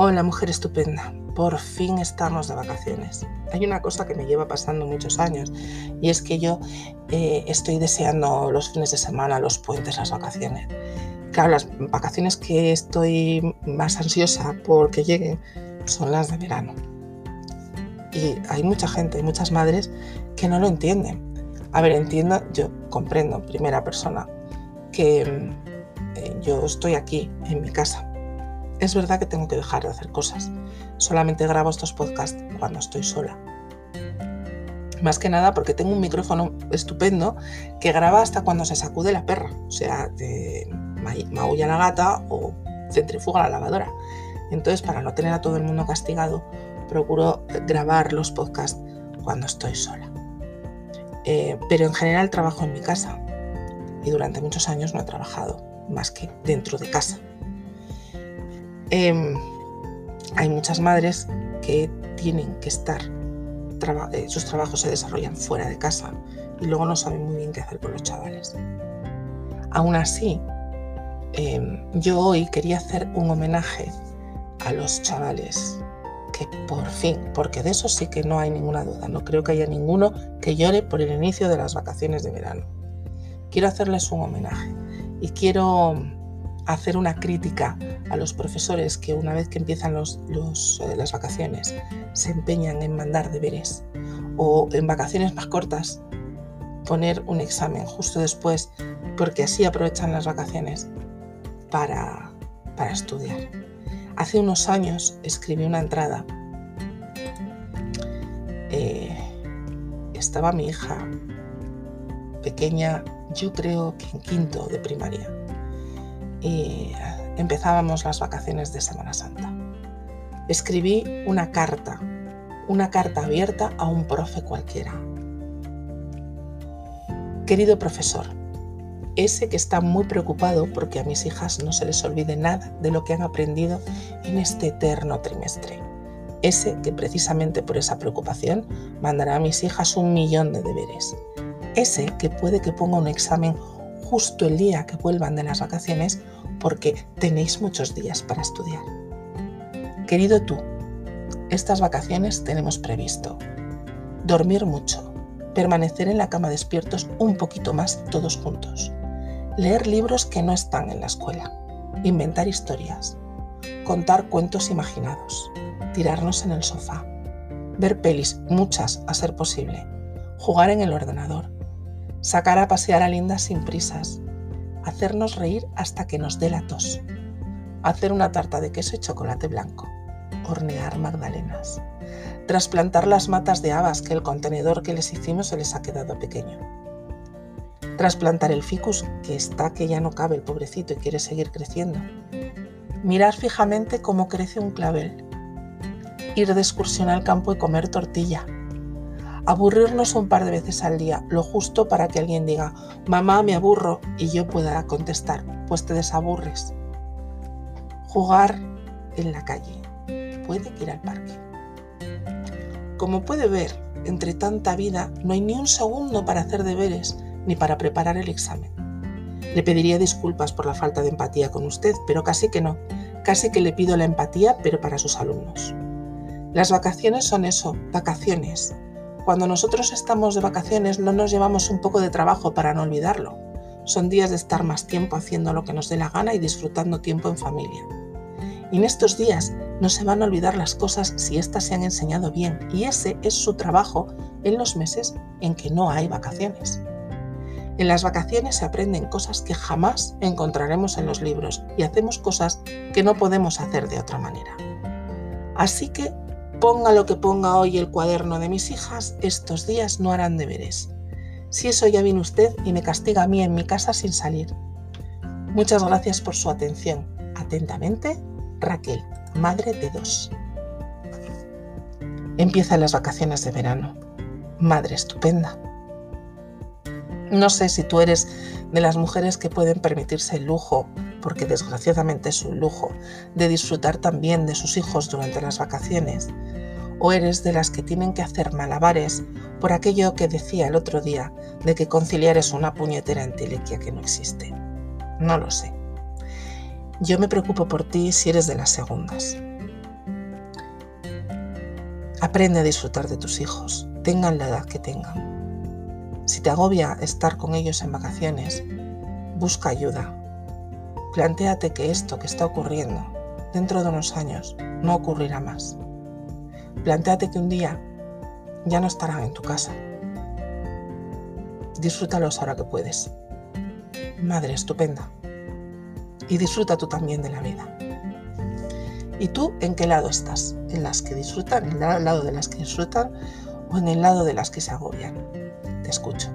Hola mujer estupenda, por fin estamos de vacaciones. Hay una cosa que me lleva pasando muchos años y es que yo eh, estoy deseando los fines de semana, los puentes, las vacaciones. Claro, las vacaciones que estoy más ansiosa porque lleguen son las de verano. Y hay mucha gente, muchas madres que no lo entienden. A ver, entiendo, yo comprendo, primera persona, que eh, yo estoy aquí en mi casa es verdad que tengo que dejar de hacer cosas. Solamente grabo estos podcasts cuando estoy sola. Más que nada porque tengo un micrófono estupendo que graba hasta cuando se sacude la perra. O sea, maulla la gata o centrifuga la lavadora. Entonces, para no tener a todo el mundo castigado, procuro grabar los podcasts cuando estoy sola. Eh, pero en general trabajo en mi casa y durante muchos años no he trabajado más que dentro de casa. Em, hay muchas madres que tienen que estar, eh, sus trabajos se desarrollan fuera de casa y luego no saben muy bien qué hacer con los chavales. Aún así, em, yo hoy quería hacer un homenaje a los chavales que por fin, porque de eso sí que no hay ninguna duda, no creo que haya ninguno que llore por el inicio de las vacaciones de verano. Quiero hacerles un homenaje y quiero hacer una crítica a los profesores que una vez que empiezan los, eh, las vacaciones se empeñan en mandar deberes o en vacaciones más cortas poner un examen justo después porque así aprovechan las vacaciones para, para estudiar. Hace unos años escribí una entrada. Eh, estaba mi hija pequeña, yo creo que en quinto de primaria y empezábamos las vacaciones de Semana Santa. Escribí una carta, una carta abierta a un profe cualquiera. Querido profesor, ese que está muy preocupado porque a mis hijas no se les olvide nada de lo que han aprendido en este eterno trimestre. Ese que precisamente por esa preocupación mandará a mis hijas un millón de deberes. Ese que puede que ponga un examen justo el día que vuelvan de las vacaciones porque tenéis muchos días para estudiar. Querido tú, estas vacaciones tenemos previsto dormir mucho, permanecer en la cama despiertos un poquito más todos juntos, leer libros que no están en la escuela, inventar historias, contar cuentos imaginados, tirarnos en el sofá, ver pelis, muchas a ser posible, jugar en el ordenador, sacar a pasear a Linda sin prisas, hacernos reír hasta que nos dé la tos, hacer una tarta de queso y chocolate blanco, hornear magdalenas, trasplantar las matas de habas que el contenedor que les hicimos se les ha quedado pequeño, trasplantar el ficus que está que ya no cabe el pobrecito y quiere seguir creciendo, mirar fijamente cómo crece un clavel, ir de excursión al campo y comer tortilla, aburrirnos un par de veces al día, lo justo para que alguien diga, mamá, me aburro, y yo pueda contestar, pues te desaburres. Jugar en la calle. Puede ir al parque. Como puede ver, entre tanta vida no hay ni un segundo para hacer deberes ni para preparar el examen. Le pediría disculpas por la falta de empatía con usted, pero casi que no. Casi que le pido la empatía, pero para sus alumnos. Las vacaciones son eso, vacaciones, cuando nosotros estamos de vacaciones no nos llevamos un poco de trabajo para no olvidarlo. Son días de estar más tiempo haciendo lo que nos dé la gana y disfrutando tiempo en familia. Y en estos días no se van a olvidar las cosas si éstas se han enseñado bien y ese es su trabajo en los meses en que no hay vacaciones. En las vacaciones se aprenden cosas que jamás encontraremos en los libros y hacemos cosas que no podemos hacer de otra manera. Así que Ponga lo que ponga hoy el cuaderno de mis hijas, estos días no harán deberes. Si eso ya viene usted y me castiga a mí en mi casa sin salir. Muchas gracias por su atención. Atentamente, Raquel, madre de dos. Empiezan las vacaciones de verano. Madre estupenda. No sé si tú eres de las mujeres que pueden permitirse el lujo, porque desgraciadamente es un lujo, de disfrutar también de sus hijos durante las vacaciones, o eres de las que tienen que hacer malabares por aquello que decía el otro día de que conciliar es una puñetera entelequia que no existe. No lo sé. Yo me preocupo por ti si eres de las segundas. Aprende a disfrutar de tus hijos, tengan la edad que tengan. Si te agobia estar con ellos en vacaciones, busca ayuda. Plantéate que esto que está ocurriendo dentro de unos años no ocurrirá más. Plantéate que un día ya no estarán en tu casa. Disfrútalos ahora que puedes. Madre estupenda. Y disfruta tú también de la vida. ¿Y tú en qué lado estás? ¿En las que disfrutan? ¿En el lado de las que disfrutan? ¿O en el lado de las que se agobian? Te escucho.